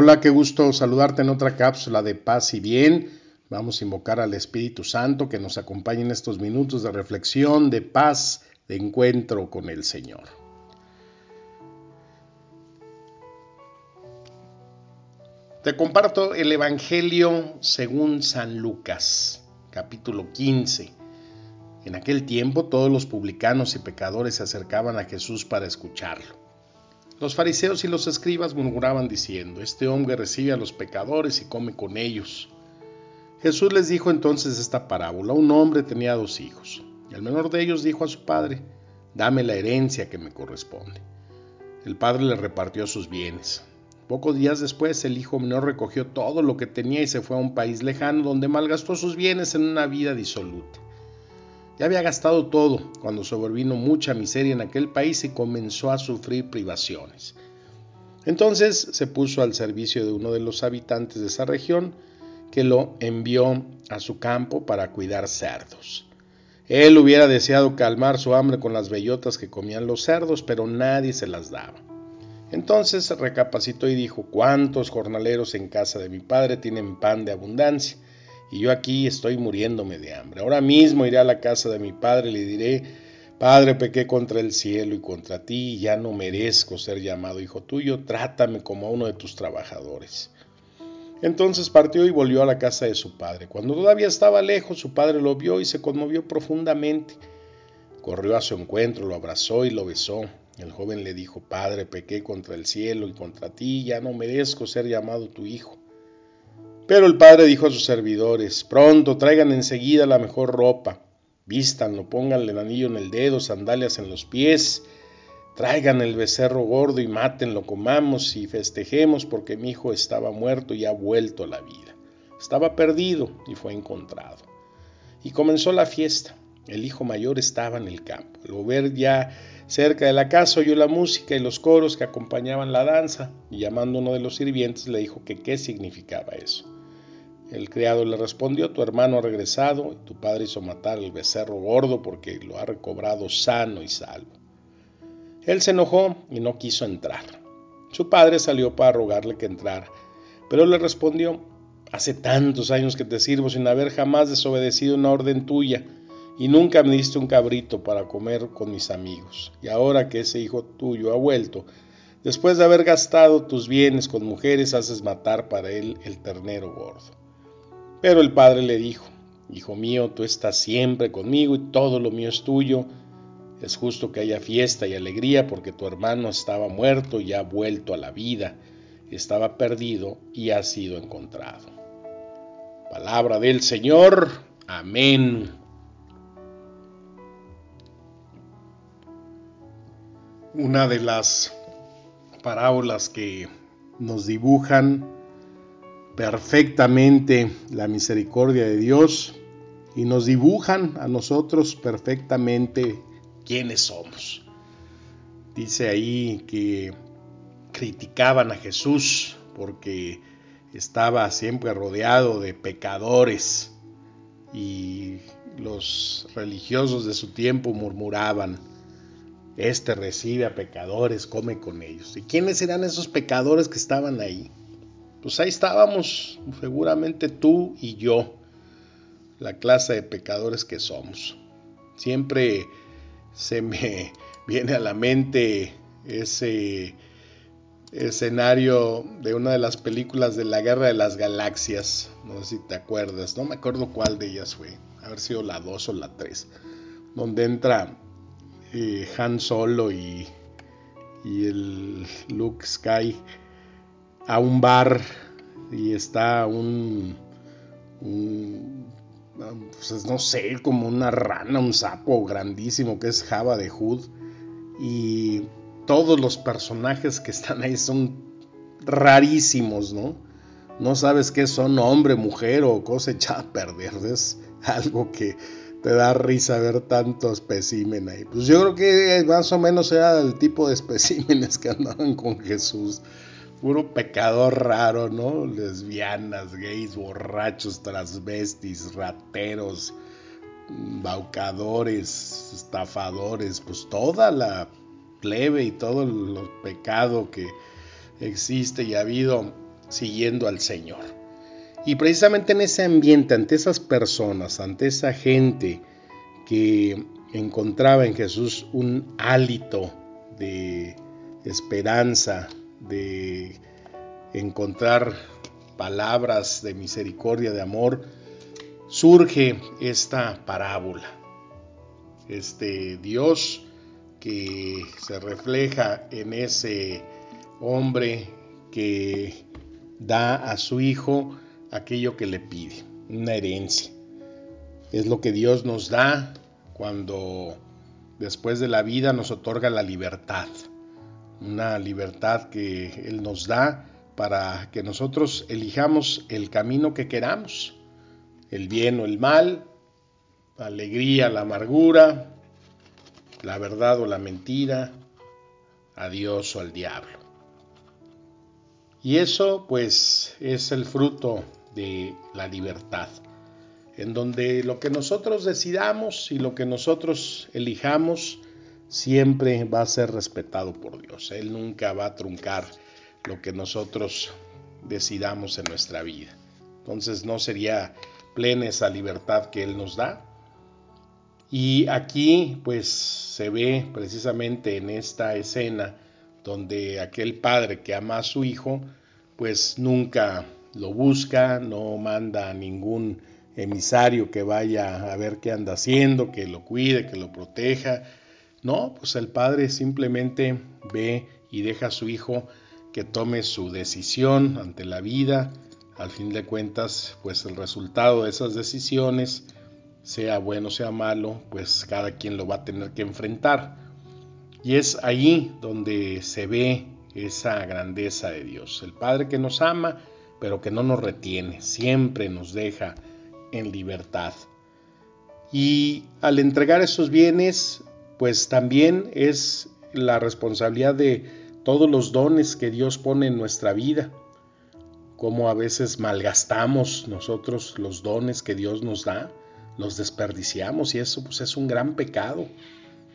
Hola, qué gusto saludarte en otra cápsula de paz y bien. Vamos a invocar al Espíritu Santo que nos acompañe en estos minutos de reflexión, de paz, de encuentro con el Señor. Te comparto el Evangelio según San Lucas, capítulo 15. En aquel tiempo todos los publicanos y pecadores se acercaban a Jesús para escucharlo. Los fariseos y los escribas murmuraban diciendo, Este hombre recibe a los pecadores y come con ellos. Jesús les dijo entonces esta parábola. Un hombre tenía dos hijos. El menor de ellos dijo a su padre, Dame la herencia que me corresponde. El padre le repartió sus bienes. Pocos días después el hijo menor recogió todo lo que tenía y se fue a un país lejano donde malgastó sus bienes en una vida disoluta. Ya había gastado todo cuando sobrevino mucha miseria en aquel país y comenzó a sufrir privaciones. Entonces se puso al servicio de uno de los habitantes de esa región que lo envió a su campo para cuidar cerdos. Él hubiera deseado calmar su hambre con las bellotas que comían los cerdos, pero nadie se las daba. Entonces recapacitó y dijo, ¿cuántos jornaleros en casa de mi padre tienen pan de abundancia? Y yo aquí estoy muriéndome de hambre. Ahora mismo iré a la casa de mi padre y le diré, Padre, pequé contra el cielo y contra ti, y ya no merezco ser llamado hijo tuyo, trátame como a uno de tus trabajadores. Entonces partió y volvió a la casa de su padre. Cuando todavía estaba lejos, su padre lo vio y se conmovió profundamente. Corrió a su encuentro, lo abrazó y lo besó. El joven le dijo, Padre, pequé contra el cielo y contra ti, ya no merezco ser llamado tu hijo. Pero el padre dijo a sus servidores, Pronto traigan enseguida la mejor ropa, vístanlo, pónganle el anillo en el dedo, sandalias en los pies, traigan el becerro gordo y mátenlo, comamos y festejemos porque mi hijo estaba muerto y ha vuelto a la vida. Estaba perdido y fue encontrado. Y comenzó la fiesta. El hijo mayor estaba en el campo. Al ver ya cerca de la casa oyó la música y los coros que acompañaban la danza, y llamando a uno de los sirvientes le dijo que qué significaba eso. El criado le respondió, tu hermano ha regresado y tu padre hizo matar al becerro gordo porque lo ha recobrado sano y salvo. Él se enojó y no quiso entrar. Su padre salió para rogarle que entrara, pero le respondió, hace tantos años que te sirvo sin haber jamás desobedecido una orden tuya y nunca me diste un cabrito para comer con mis amigos. Y ahora que ese hijo tuyo ha vuelto, después de haber gastado tus bienes con mujeres, haces matar para él el ternero gordo. Pero el padre le dijo, Hijo mío, tú estás siempre conmigo y todo lo mío es tuyo. Es justo que haya fiesta y alegría porque tu hermano estaba muerto y ha vuelto a la vida, estaba perdido y ha sido encontrado. Palabra del Señor. Amén. una de las parábolas que nos dibujan perfectamente la misericordia de Dios y nos dibujan a nosotros perfectamente quiénes somos. Dice ahí que criticaban a Jesús porque estaba siempre rodeado de pecadores y los religiosos de su tiempo murmuraban este recibe a pecadores, come con ellos. ¿Y quiénes eran esos pecadores que estaban ahí? Pues ahí estábamos, seguramente tú y yo, la clase de pecadores que somos. Siempre se me viene a la mente ese escenario de una de las películas de la Guerra de las Galaxias. No sé si te acuerdas, no me acuerdo cuál de ellas fue, haber sido la 2 o la 3, donde entra han Solo y, el Luke Sky a un bar y está un, pues no sé, como una rana, un sapo grandísimo que es Java de Hood y todos los personajes que están ahí son rarísimos, ¿no? No sabes qué son, hombre, mujer o cosa echada a perder. Es algo que te da risa ver tantos especímenes ahí. Pues yo creo que más o menos era el tipo de especímenes que andaban con Jesús. Puro pecador raro, ¿no? Lesbianas, gays, borrachos, transvestis, rateros, baucadores, estafadores, pues toda la plebe y todo el pecado que existe y ha habido siguiendo al Señor. Y precisamente en ese ambiente, ante esas personas, ante esa gente que encontraba en Jesús un hálito de esperanza, de encontrar palabras de misericordia, de amor, surge esta parábola. Este Dios que se refleja en ese hombre que da a su hijo aquello que le pide, una herencia. Es lo que Dios nos da cuando después de la vida nos otorga la libertad, una libertad que Él nos da para que nosotros elijamos el camino que queramos, el bien o el mal, la alegría, la amargura, la verdad o la mentira, a Dios o al diablo. Y eso pues es el fruto de la libertad, en donde lo que nosotros decidamos y lo que nosotros elijamos siempre va a ser respetado por Dios. Él nunca va a truncar lo que nosotros decidamos en nuestra vida. Entonces no sería plena esa libertad que Él nos da. Y aquí pues se ve precisamente en esta escena donde aquel padre que ama a su hijo pues nunca lo busca, no manda a ningún emisario que vaya a ver qué anda haciendo, que lo cuide, que lo proteja. No, pues el padre simplemente ve y deja a su hijo que tome su decisión ante la vida. Al fin de cuentas, pues el resultado de esas decisiones, sea bueno, sea malo, pues cada quien lo va a tener que enfrentar. Y es ahí donde se ve esa grandeza de Dios. El Padre que nos ama, pero que no nos retiene, siempre nos deja en libertad. Y al entregar esos bienes, pues también es la responsabilidad de todos los dones que Dios pone en nuestra vida, como a veces malgastamos nosotros los dones que Dios nos da, los desperdiciamos y eso pues es un gran pecado.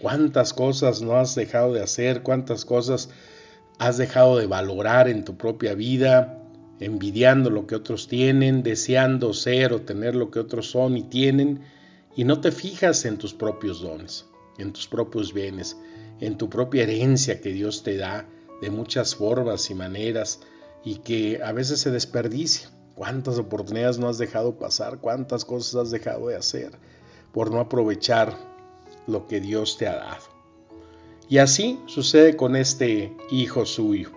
¿Cuántas cosas no has dejado de hacer? ¿Cuántas cosas has dejado de valorar en tu propia vida? envidiando lo que otros tienen, deseando ser o tener lo que otros son y tienen, y no te fijas en tus propios dones, en tus propios bienes, en tu propia herencia que Dios te da de muchas formas y maneras y que a veces se desperdicia. ¿Cuántas oportunidades no has dejado pasar? ¿Cuántas cosas has dejado de hacer por no aprovechar lo que Dios te ha dado? Y así sucede con este hijo suyo,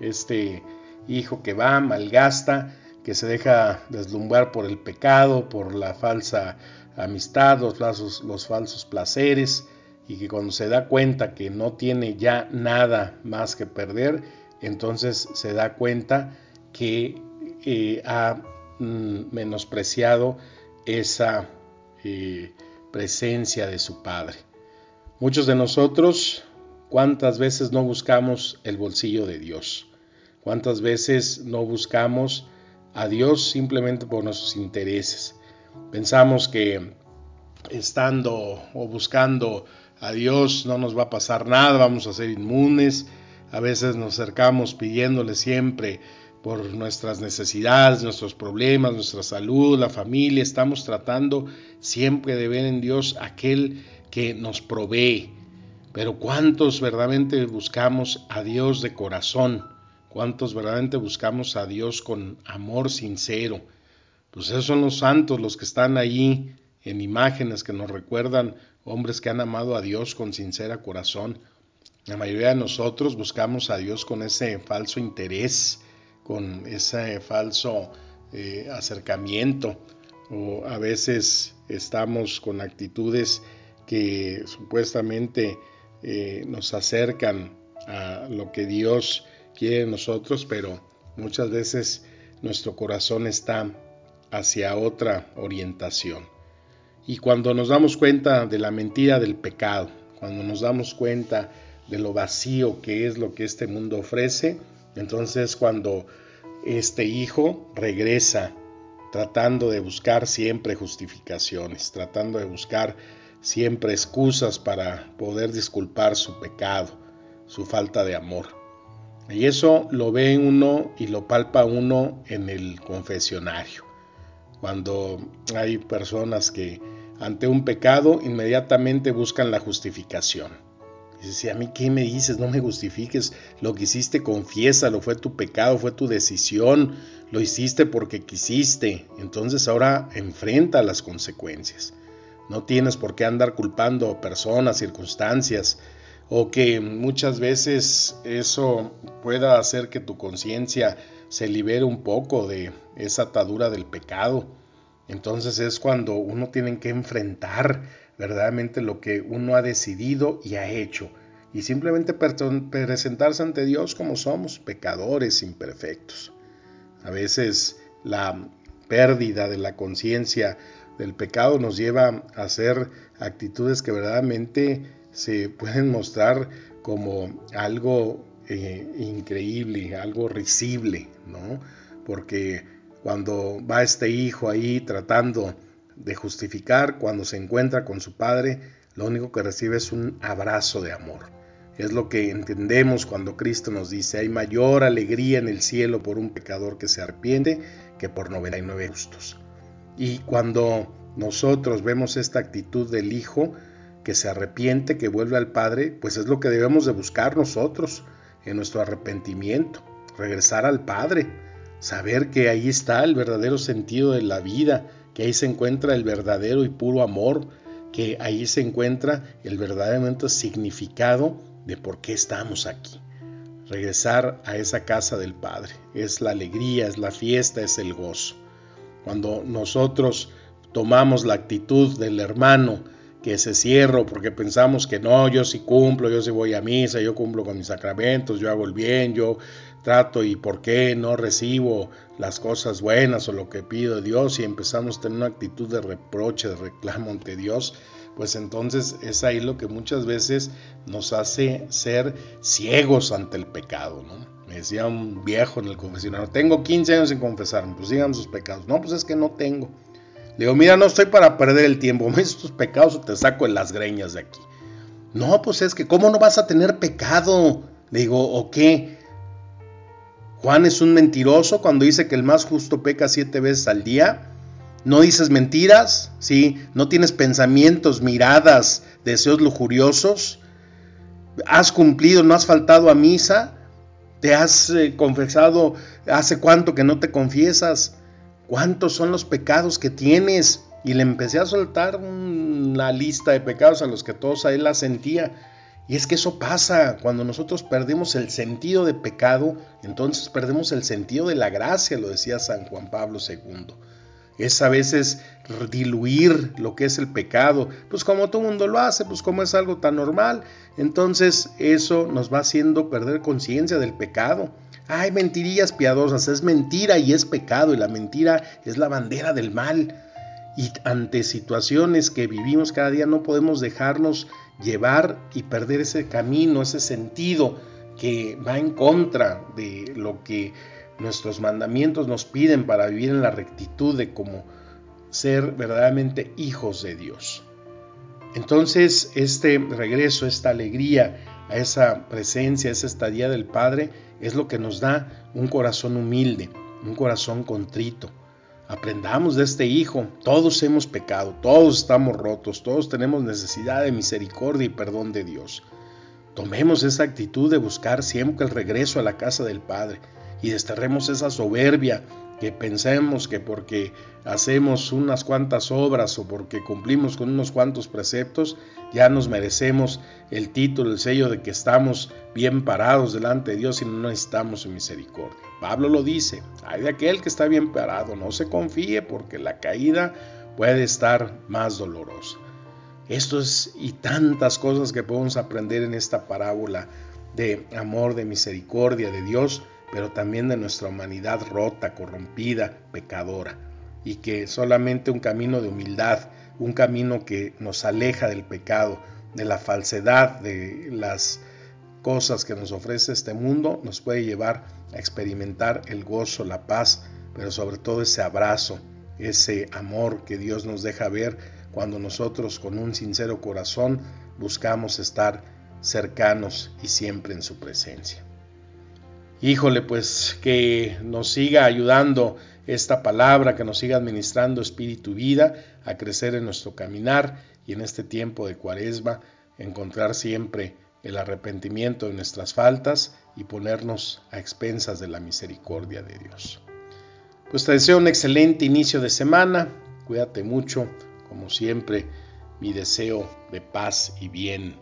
este hijo que va, malgasta, que se deja deslumbrar por el pecado, por la falsa amistad, los, los falsos placeres, y que cuando se da cuenta que no tiene ya nada más que perder, entonces se da cuenta que eh, ha mm, menospreciado esa eh, presencia de su Padre. Muchos de nosotros, ¿cuántas veces no buscamos el bolsillo de Dios? ¿Cuántas veces no buscamos a Dios simplemente por nuestros intereses? Pensamos que estando o buscando a Dios no nos va a pasar nada, vamos a ser inmunes. A veces nos acercamos pidiéndole siempre por nuestras necesidades, nuestros problemas, nuestra salud, la familia. Estamos tratando siempre de ver en Dios aquel que nos provee. Pero ¿cuántos verdaderamente buscamos a Dios de corazón? ¿Cuántos verdaderamente buscamos a Dios con amor sincero? Pues esos son los santos, los que están ahí en imágenes que nos recuerdan hombres que han amado a Dios con sincera corazón. La mayoría de nosotros buscamos a Dios con ese falso interés, con ese falso eh, acercamiento, o a veces estamos con actitudes que supuestamente eh, nos acercan a lo que Dios quiere de nosotros, pero muchas veces nuestro corazón está hacia otra orientación. Y cuando nos damos cuenta de la mentira del pecado, cuando nos damos cuenta de lo vacío que es lo que este mundo ofrece, entonces cuando este hijo regresa tratando de buscar siempre justificaciones, tratando de buscar siempre excusas para poder disculpar su pecado. su falta de amor. Y eso lo ve uno y lo palpa uno en el confesionario. Cuando hay personas que ante un pecado inmediatamente buscan la justificación. Dice, si a mí qué me dices, no me justifiques, lo que hiciste confiésalo, fue tu pecado, fue tu decisión, lo hiciste porque quisiste, entonces ahora enfrenta las consecuencias. No tienes por qué andar culpando personas, circunstancias, o que muchas veces eso pueda hacer que tu conciencia se libere un poco de esa atadura del pecado. Entonces es cuando uno tiene que enfrentar verdaderamente lo que uno ha decidido y ha hecho. Y simplemente presentarse ante Dios como somos, pecadores imperfectos. A veces la pérdida de la conciencia del pecado nos lleva a hacer actitudes que verdaderamente se pueden mostrar como algo eh, increíble, algo risible, ¿no? Porque cuando va este hijo ahí tratando de justificar, cuando se encuentra con su padre, lo único que recibe es un abrazo de amor. Es lo que entendemos cuando Cristo nos dice, hay mayor alegría en el cielo por un pecador que se arrepiente que por 99 justos. Y cuando nosotros vemos esta actitud del Hijo que se arrepiente, que vuelve al Padre, pues es lo que debemos de buscar nosotros en nuestro arrepentimiento, regresar al Padre, saber que ahí está el verdadero sentido de la vida, que ahí se encuentra el verdadero y puro amor, que ahí se encuentra el verdadero significado de por qué estamos aquí. Regresar a esa casa del Padre es la alegría, es la fiesta, es el gozo. Cuando nosotros tomamos la actitud del hermano que se cierra porque pensamos que no, yo sí cumplo, yo sí voy a misa, yo cumplo con mis sacramentos, yo hago el bien, yo trato y por qué no recibo las cosas buenas o lo que pido Dios y empezamos a tener una actitud de reproche, de reclamo ante Dios, pues entonces es ahí lo que muchas veces nos hace ser ciegos ante el pecado, ¿no? Me decía un viejo en el confesionario, tengo 15 años sin confesarme, pues sigan sus pecados. No, pues es que no tengo. Digo, mira, no estoy para perder el tiempo, me tus pecados o te saco en las greñas de aquí. No, pues es que, ¿cómo no vas a tener pecado? Digo, ¿o qué? Juan es un mentiroso cuando dice que el más justo peca siete veces al día. No dices mentiras, ¿sí? No tienes pensamientos, miradas, deseos lujuriosos. Has cumplido, no has faltado a misa. Te has eh, confesado, hace cuánto que no te confiesas. ¿Cuántos son los pecados que tienes? Y le empecé a soltar una lista de pecados a los que todos ahí la sentía. Y es que eso pasa, cuando nosotros perdemos el sentido de pecado, entonces perdemos el sentido de la gracia, lo decía San Juan Pablo II es a veces diluir lo que es el pecado, pues como todo mundo lo hace, pues como es algo tan normal, entonces eso nos va haciendo perder conciencia del pecado. Hay mentirillas piadosas, es mentira y es pecado, y la mentira es la bandera del mal. Y ante situaciones que vivimos cada día no podemos dejarnos llevar y perder ese camino, ese sentido que va en contra de lo que nuestros mandamientos nos piden para vivir en la rectitud de como ser verdaderamente hijos de Dios. Entonces, este regreso, esta alegría a esa presencia, a esa estadía del Padre, es lo que nos da un corazón humilde, un corazón contrito. Aprendamos de este Hijo, todos hemos pecado, todos estamos rotos, todos tenemos necesidad de misericordia y perdón de Dios. Tomemos esa actitud de buscar siempre el regreso a la casa del Padre y desterremos esa soberbia que pensemos que porque hacemos unas cuantas obras o porque cumplimos con unos cuantos preceptos, ya nos merecemos el título, el sello de que estamos bien parados delante de Dios y no necesitamos su misericordia. Pablo lo dice, hay de aquel que está bien parado, no se confíe porque la caída puede estar más dolorosa. Esto es y tantas cosas que podemos aprender en esta parábola de amor, de misericordia de Dios pero también de nuestra humanidad rota, corrompida, pecadora, y que solamente un camino de humildad, un camino que nos aleja del pecado, de la falsedad, de las cosas que nos ofrece este mundo, nos puede llevar a experimentar el gozo, la paz, pero sobre todo ese abrazo, ese amor que Dios nos deja ver cuando nosotros con un sincero corazón buscamos estar cercanos y siempre en su presencia. Híjole, pues que nos siga ayudando esta palabra, que nos siga administrando espíritu y vida a crecer en nuestro caminar y en este tiempo de cuaresma encontrar siempre el arrepentimiento de nuestras faltas y ponernos a expensas de la misericordia de Dios. Pues te deseo un excelente inicio de semana, cuídate mucho, como siempre, mi deseo de paz y bien.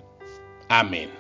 Amén.